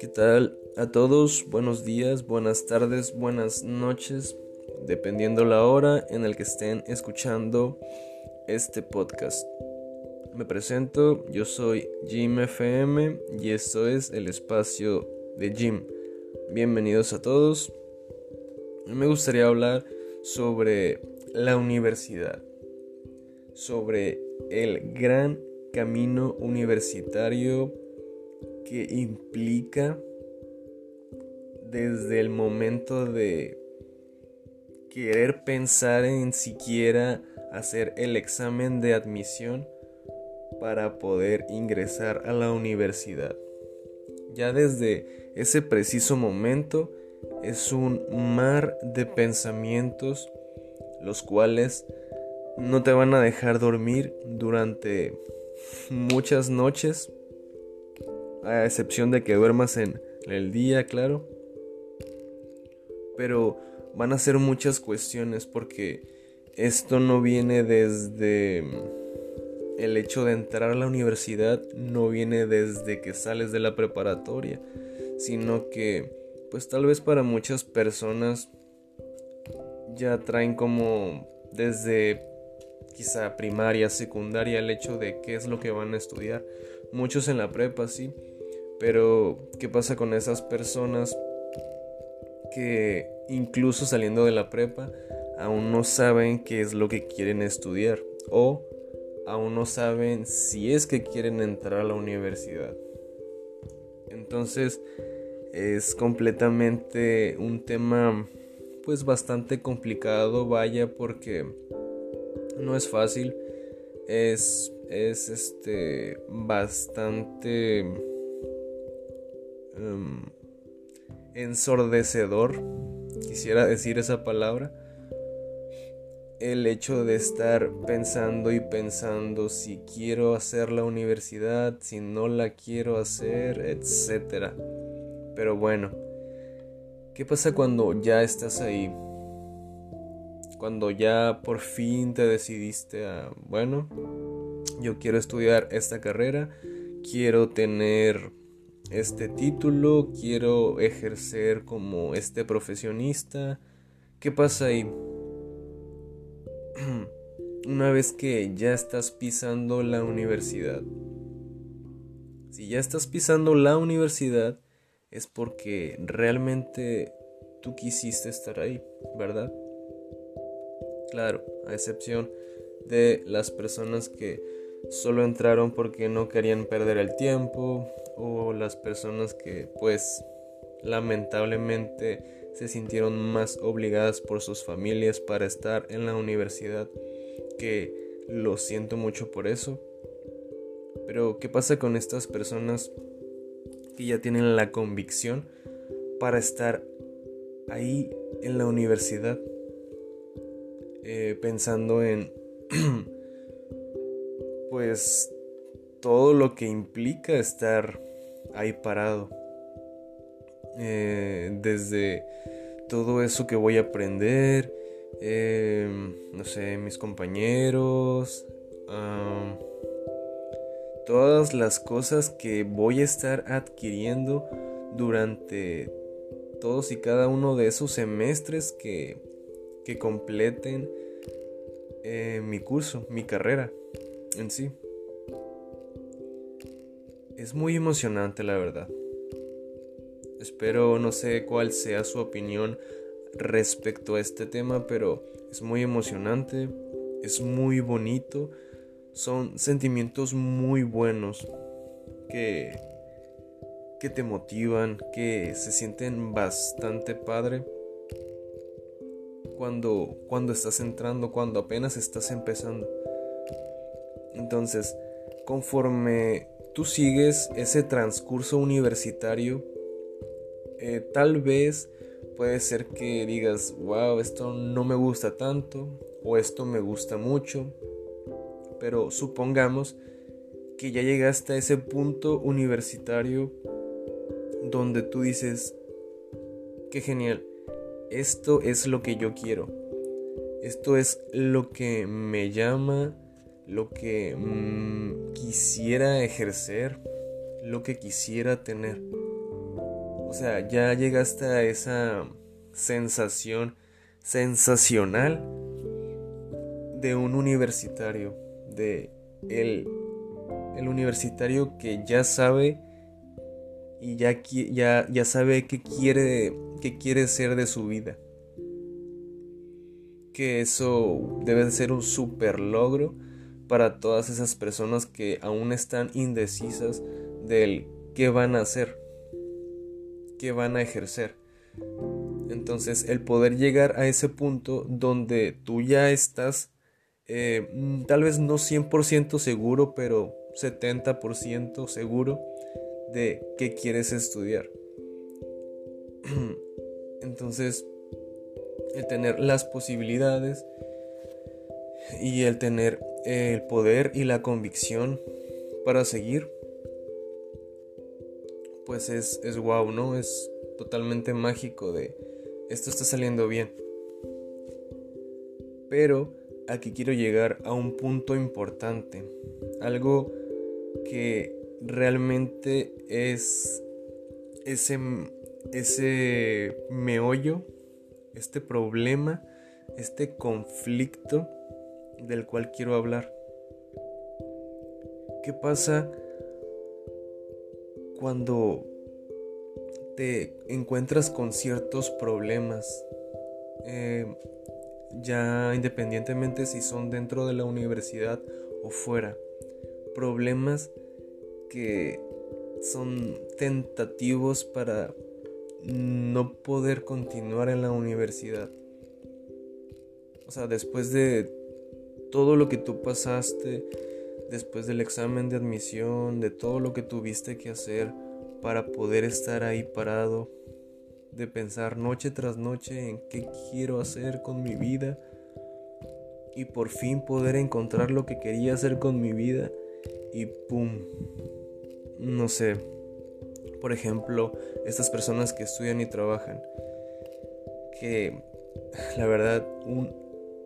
¿Qué tal a todos? Buenos días, buenas tardes, buenas noches, dependiendo la hora en el que estén escuchando este podcast. Me presento, yo soy Jim FM y esto es el espacio de Jim. Bienvenidos a todos. Me gustaría hablar sobre la universidad, sobre el gran camino universitario que implica desde el momento de querer pensar en siquiera hacer el examen de admisión para poder ingresar a la universidad. Ya desde ese preciso momento es un mar de pensamientos los cuales no te van a dejar dormir durante muchas noches, a excepción de que duermas en el día, claro. Pero van a ser muchas cuestiones porque esto no viene desde el hecho de entrar a la universidad, no viene desde que sales de la preparatoria, sino que pues tal vez para muchas personas ya traen como desde quizá primaria, secundaria el hecho de qué es lo que van a estudiar. Muchos en la prepa, sí, pero ¿qué pasa con esas personas que incluso saliendo de la prepa aún no saben qué es lo que quieren estudiar o aún no saben si es que quieren entrar a la universidad? Entonces es completamente un tema pues bastante complicado, vaya, porque no es fácil. Es, es este bastante em, ensordecedor, quisiera decir esa palabra. El hecho de estar pensando y pensando si quiero hacer la universidad, si no la quiero hacer, etcétera. Pero bueno, ¿Qué pasa cuando ya estás ahí? Cuando ya por fin te decidiste a, bueno, yo quiero estudiar esta carrera, quiero tener este título, quiero ejercer como este profesionista. ¿Qué pasa ahí? Una vez que ya estás pisando la universidad. Si ya estás pisando la universidad, es porque realmente tú quisiste estar ahí, ¿verdad? Claro, a excepción de las personas que solo entraron porque no querían perder el tiempo o las personas que pues lamentablemente se sintieron más obligadas por sus familias para estar en la universidad que lo siento mucho por eso. Pero ¿qué pasa con estas personas que ya tienen la convicción para estar ahí en la universidad eh, pensando en pues todo lo que implica estar ahí parado. Eh, desde todo eso que voy a aprender em, no sé mis compañeros todas las cosas que voy a estar adquiriendo durante todos y cada uno de esos semestres que, que completen eh, mi curso, mi carrera en sí. Es muy emocionante la verdad. Espero no sé cuál sea su opinión respecto a este tema, pero es muy emocionante, es muy bonito son sentimientos muy buenos que, que te motivan, que se sienten bastante padre cuando, cuando estás entrando, cuando apenas estás empezando. Entonces, conforme tú sigues ese transcurso universitario, eh, tal vez puede ser que digas, wow, esto no me gusta tanto, o esto me gusta mucho, pero supongamos que ya llegaste a ese punto universitario donde tú dices, qué genial, esto es lo que yo quiero, esto es lo que me llama, lo que mm, quisiera ejercer, lo que quisiera tener. O sea, ya llegaste a esa sensación sensacional de un universitario, de el, el universitario que ya sabe y ya, ya, ya sabe qué quiere, qué quiere ser de su vida. Que eso debe ser un super logro para todas esas personas que aún están indecisas del qué van a hacer, qué van a ejercer. Entonces el poder llegar a ese punto donde tú ya estás eh, mm, tal vez no 100% seguro, pero 70% seguro de qué quieres estudiar. Entonces, el tener las posibilidades y el tener el poder y la convicción para seguir, pues es, es wow, ¿no? Es totalmente mágico de esto está saliendo bien. Pero aquí quiero llegar a un punto importante, algo que realmente es ese, ese meollo, este problema, este conflicto del cual quiero hablar. ¿Qué pasa cuando te encuentras con ciertos problemas? Eh, ya independientemente si son dentro de la universidad o fuera. Problemas que son tentativos para no poder continuar en la universidad. O sea, después de todo lo que tú pasaste, después del examen de admisión, de todo lo que tuviste que hacer para poder estar ahí parado, de pensar noche tras noche en qué quiero hacer con mi vida y por fin poder encontrar lo que quería hacer con mi vida y ¡pum! No sé, por ejemplo, estas personas que estudian y trabajan, que la verdad un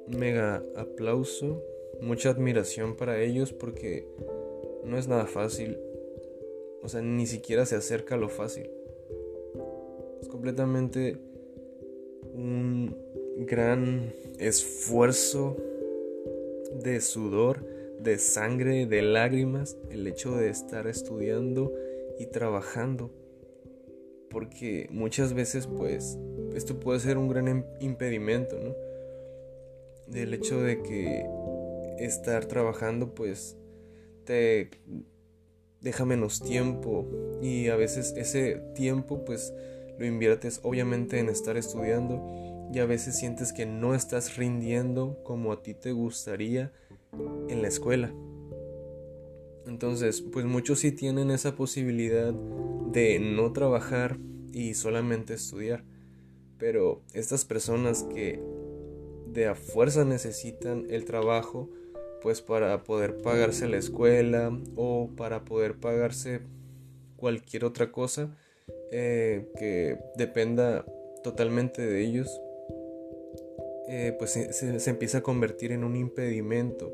mega aplauso, mucha admiración para ellos porque no es nada fácil, o sea, ni siquiera se acerca a lo fácil. Completamente un gran esfuerzo de sudor, de sangre, de lágrimas, el hecho de estar estudiando y trabajando. Porque muchas veces pues esto puede ser un gran impedimento, ¿no? Del hecho de que estar trabajando pues te deja menos tiempo y a veces ese tiempo pues lo inviertes obviamente en estar estudiando y a veces sientes que no estás rindiendo como a ti te gustaría en la escuela. Entonces, pues muchos sí tienen esa posibilidad de no trabajar y solamente estudiar. Pero estas personas que de a fuerza necesitan el trabajo, pues para poder pagarse la escuela o para poder pagarse cualquier otra cosa, eh, que dependa totalmente de ellos, eh, pues se, empieza a convertir en un impedimento,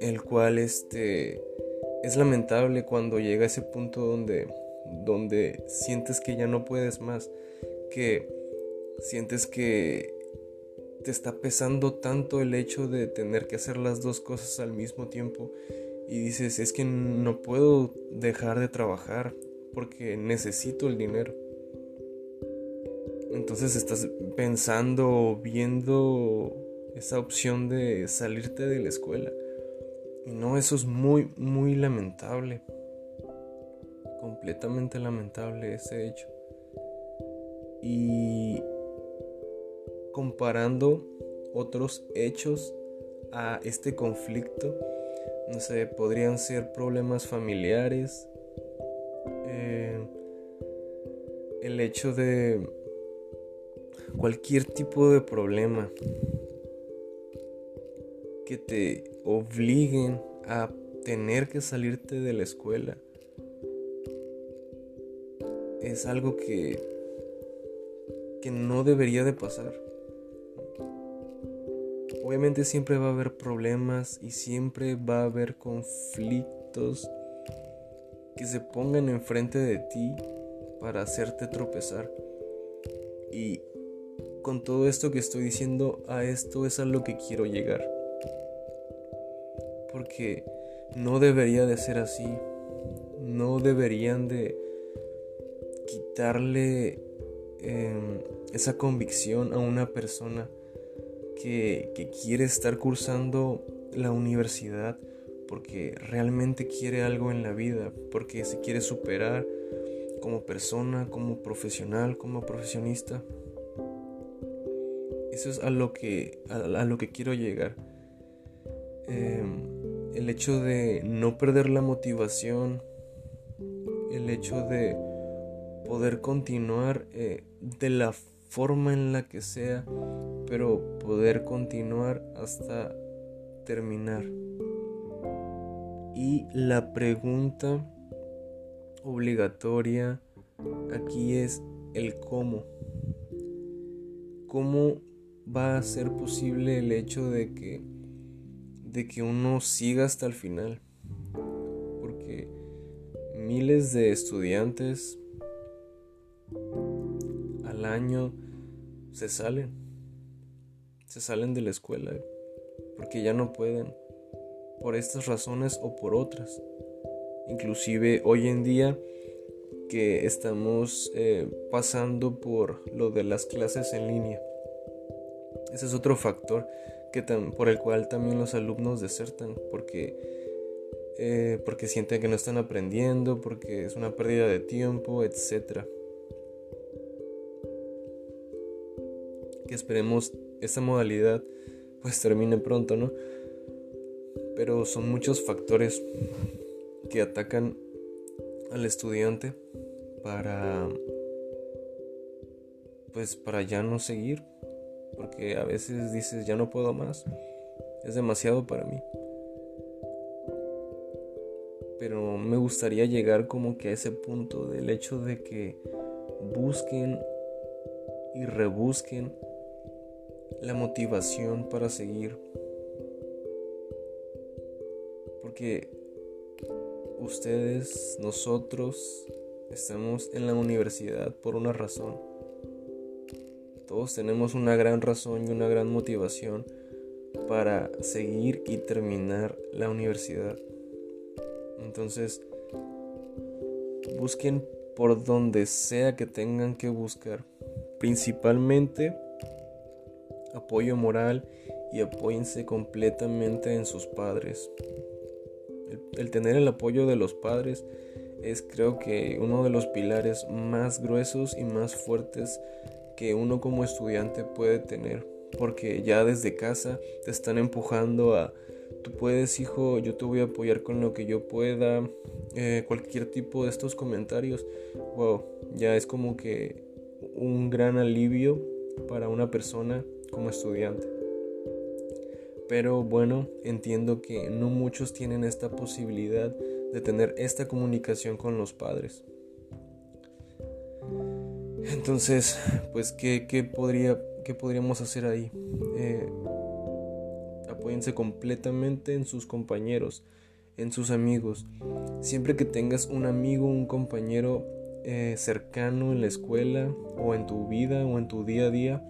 el cual este, es lamentable cuando llega a ese punto donde, donde sientes que ya no puedes más, que sientes que te está pesando tanto el hecho de tener que hacer las dos cosas al mismo tiempo y dices, es que no puedo dejar de trabajar, porque necesito el dinero. Entonces estás pensando, viendo esa opción de salirte de la escuela. Y no, eso es muy, muy lamentable. Completamente lamentable ese hecho. Y comparando otros hechos a este conflicto, no sé, podrían ser problemas familiares, el hecho de cualquier tipo de problema que te obliguen a tener que salirte de la escuela es algo que que no debería de pasar obviamente siempre va a haber problemas y siempre va a haber conflictos que se pongan enfrente de ti para hacerte tropezar. Y con todo esto que estoy diciendo, a esto es a lo que quiero llegar. Porque no debería de ser así. No deberían de quitarle em, esa convicción a una persona que, quiere estar cursando la universidad porque realmente quiere algo en la vida, porque se quiere superar como persona, como profesional, como profesionista. Eso es a lo que, a, lo que quiero llegar. Em, el hecho de no perder la motivación, el hecho de poder continuar eh, de la forma en la que sea, pero poder continuar hasta terminar. Y la pregunta obligatoria aquí es el cómo. ¿Cómo va a ser posible el hecho de que de que uno siga hasta el final? Porque miles de estudiantes al año se salen. Se salen de la escuela porque ya no pueden por estas razones o por otras. Inclusive hoy en día que estamos eh, pasando por lo de las clases en línea. Ese es otro factor por el cual también los alumnos desertan, porque, eh, porque sienten que no están aprendiendo, porque es una pérdida de tiempo, etc. Que esperemos esta modalidad pues termine pronto, ¿no? Pero son muchos factores que atacan al estudiante para pues para ya no seguir porque a veces dices ya no puedo más es demasiado para mí pero me gustaría llegar como que a ese punto del hecho de que busquen y rebusquen la motivación para seguir porque ustedes, nosotros, estamos en la universidad por una razón. Todos tenemos una gran razón y una gran motivación para seguir y terminar la universidad. Entonces, busquen por donde sea que tengan que buscar. Principalmente apoyo moral y apóyense completamente en sus padres el, tener el apoyo de los padres es creo que uno de los pilares más gruesos y más fuertes que uno como estudiante puede tener. Porque ya desde casa te están empujando a, tú puedes hijo, yo te voy a apoyar con lo que yo pueda, eh, cualquier tipo de estos comentarios. Wow, ya es como que un gran alivio para una persona como estudiante. Pero bueno, entiendo que no muchos tienen esta posibilidad de tener esta comunicación con los padres. Entonces, pues, ¿qué, podría, qué podríamos hacer ahí? Eh, apóyense completamente en sus compañeros, en sus amigos. Siempre que tengas un amigo, un compañero eh, cercano en la escuela o en tu vida o en tu día a día,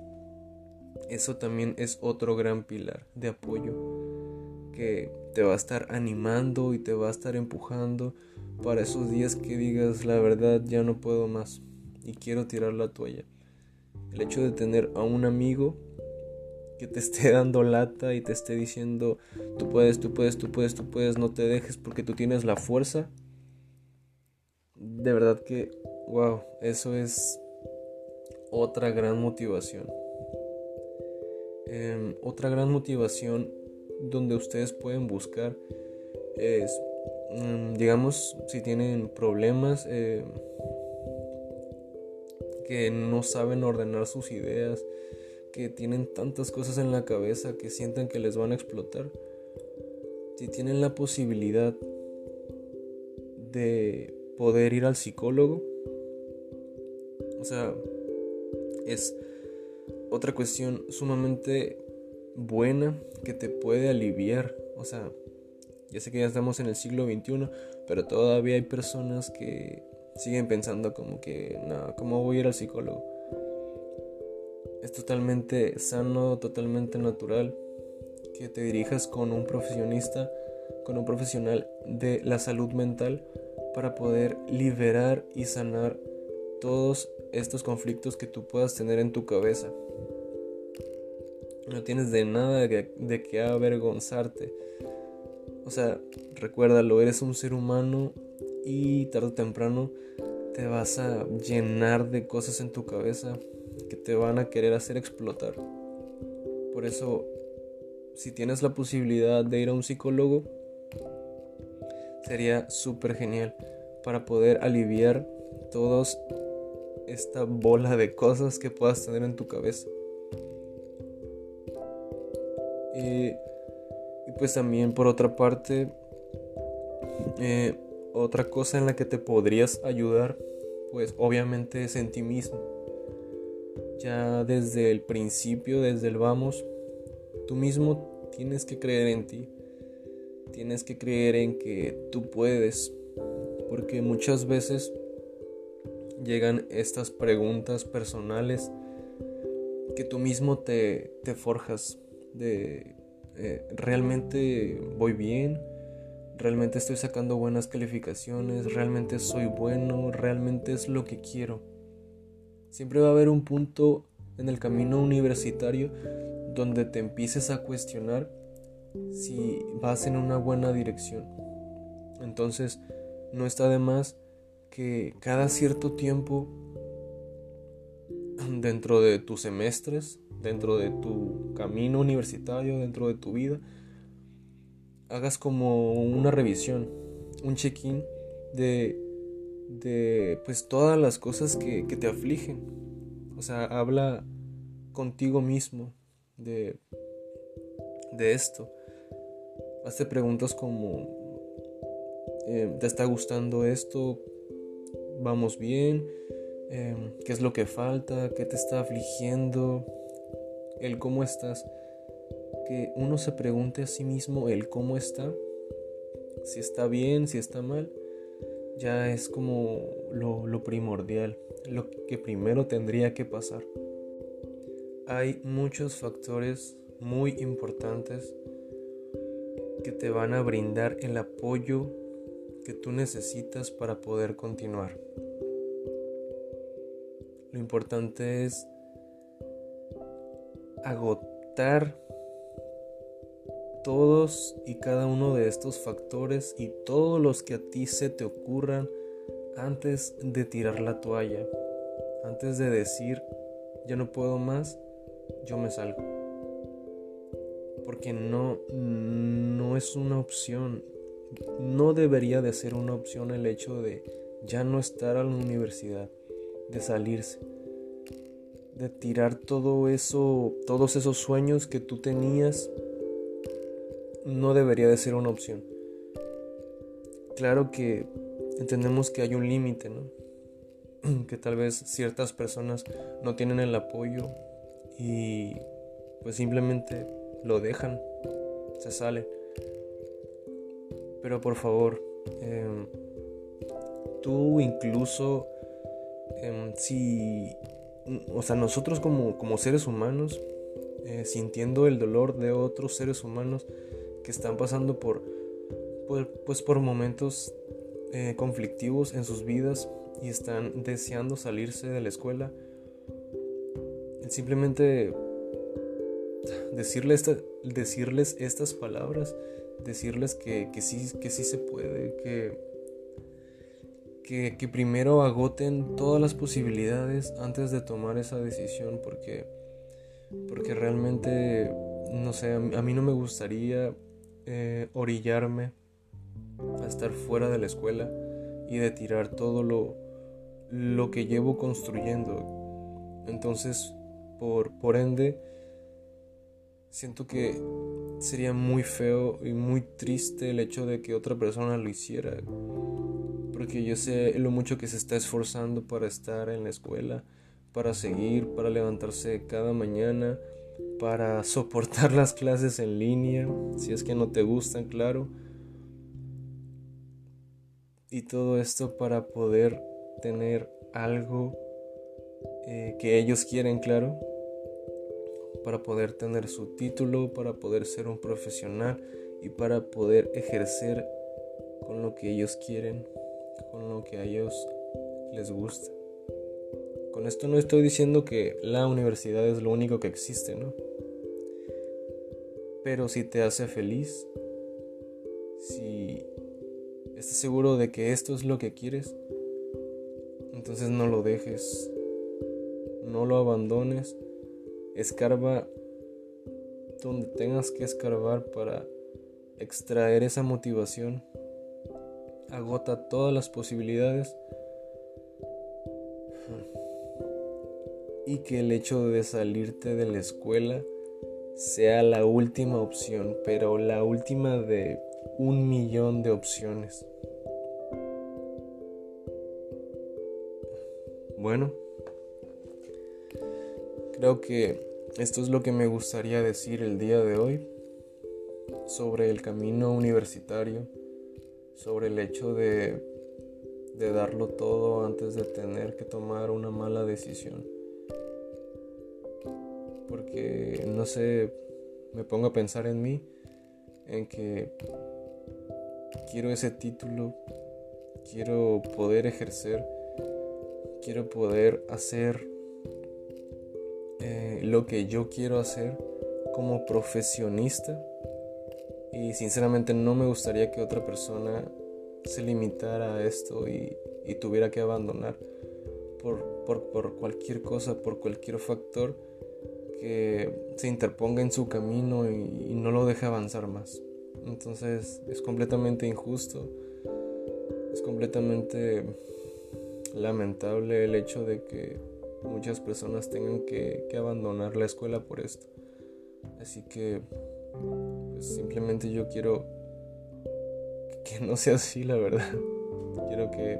eso también es otro gran pilar de apoyo que te va a estar animando y te va a estar empujando para esos días que digas la verdad ya no puedo más y quiero tirar la toalla. El hecho de tener a un amigo que te esté dando lata y te esté diciendo tú puedes, tú puedes, tú puedes, tú puedes, no te dejes porque tú tienes la fuerza. De verdad que, wow, eso es otra gran motivación. Em, otra gran motivación donde ustedes pueden buscar es, mm, digamos, si tienen problemas eh, que no saben ordenar sus ideas, que tienen tantas cosas en la cabeza que sienten que les van a explotar. Si tienen la posibilidad de poder ir al psicólogo, o sea, es otra cuestión sumamente buena que te puede aliviar. O sea, ya sé que ya estamos en el siglo XXI, pero todavía hay personas que siguen pensando como que, no, ¿cómo voy a ir al psicólogo? Es totalmente sano, totalmente natural que te dirijas con un profesionista, con un profesional de la salud mental para poder liberar y sanar todos estos conflictos que tú puedas tener en tu cabeza. No tienes de nada de, de que avergonzarte. O sea, recuérdalo, eres un ser humano y tarde o temprano te vas a llenar de cosas en tu cabeza que te van a querer hacer explotar. Por eso, si tienes la posibilidad de ir a un psicólogo, sería súper genial para poder aliviar toda esta bola de cosas que puedas tener en tu cabeza. Y, pues también por otra parte, eh, otra cosa en la que te podrías ayudar, pues obviamente es en ti mismo. Ya desde el principio, desde el vamos, tú mismo tienes que creer en ti. Tienes que creer en que tú puedes. Porque muchas veces llegan estas preguntas personales que tú mismo te, te forjas de eh, realmente voy bien, realmente estoy sacando buenas calificaciones, realmente soy bueno, realmente es lo que quiero. Siempre va a haber un punto en el camino universitario donde te empieces a cuestionar si vas en una buena dirección. Entonces, no está de más que cada cierto tiempo, dentro de tus semestres, dentro de tu camino universitario, dentro de tu vida, hagas como una revisión, un check-in de, de pues todas las cosas que, te afligen. O sea, habla contigo mismo de, de esto. Hazte preguntas como, eh, ¿te está gustando esto? ¿Vamos bien? Eh, ¿Qué es lo que falta? ¿Qué te está afligiendo? ¿El cómo estás? Que uno se pregunte a sí mismo el cómo está, si está bien, si está mal, ya es como lo, primordial, lo que primero tendría que pasar. Hay muchos factores muy importantes que te van a brindar el apoyo que tú necesitas para poder continuar. Lo importante es agotar todos y cada uno de estos factores y todos los que a ti se te ocurran antes de tirar la toalla, antes de decir, ya no puedo más, yo me salgo. Porque no, no es una opción, no debería de ser una opción el hecho de ya no estar a la universidad, de salirse, de tirar todo eso, todos esos sueños que tú tenías no debería de ser una opción. Claro que entendemos que hay un límite, ¿no? que tal vez ciertas personas no tienen el apoyo y pues simplemente lo dejan, se salen. Pero por favor, em, tú incluso, em, si, o sea, nosotros como, como seres humanos, eh, sintiendo el dolor de otros seres humanos, que están pasando por, pues por momentos eh, conflictivos en sus vidas y están deseando salirse de la escuela. Simplemente decirles, decirles estas palabras, decirles que, sí, que sí se puede, que, que, que, primero agoten todas las posibilidades antes de tomar esa decisión, porque, porque realmente, no sé, a mí no me gustaría eh, orillarme a estar fuera de la escuela y de tirar todo lo, lo que llevo construyendo. Entonces, por, por ende, siento que sería muy feo y muy triste el hecho de que otra persona lo hiciera. Porque yo sé lo mucho que se está esforzando para estar en la escuela, para seguir, para levantarse cada mañana, para soportar las clases en línea, si es que no te gustan, claro. Y todo esto para poder tener algo eh, que ellos quieren, claro. Para poder tener su título, para poder ser un profesional y para poder ejercer con lo que ellos quieren, con lo que a ellos les gusta. Con esto no estoy diciendo que la universidad es lo único que existe, ¿no? Pero si te hace feliz, si estás seguro de que esto es lo que quieres, entonces no lo dejes, no lo abandones, escarba donde tengas que escarbar para extraer esa motivación, agota todas las posibilidades y que el hecho de salirte de la escuela sea la última opción, pero la última de un millón de opciones. Bueno, creo que esto es lo que me gustaría decir el día de hoy sobre el camino universitario, sobre el hecho de, darlo todo antes de tener que tomar una mala decisión porque no sé, me pongo a pensar en mí, en que quiero ese título, quiero poder ejercer, quiero poder hacer eh, lo que yo quiero hacer como profesionista. Y sinceramente no me gustaría que otra persona se limitara a esto y, tuviera que abandonar por, por cualquier cosa, por cualquier factor que se interponga en su camino y, no lo deje avanzar más. Entonces es completamente injusto, es completamente lamentable el hecho de que muchas personas tengan que, abandonar la escuela por esto. Así que pues simplemente yo quiero que no sea así, la verdad. Quiero que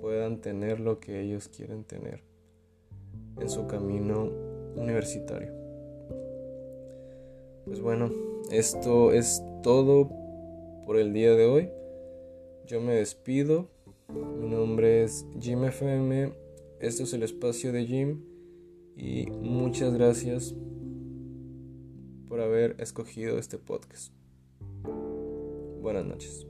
puedan tener lo que ellos quieren tener en su camino universitario. Pues bueno, esto es todo por el día de hoy. Yo me despido. Mi nombre es Jim FM. Esto es el espacio de Jim. Y muchas gracias por haber escogido este podcast. Buenas noches.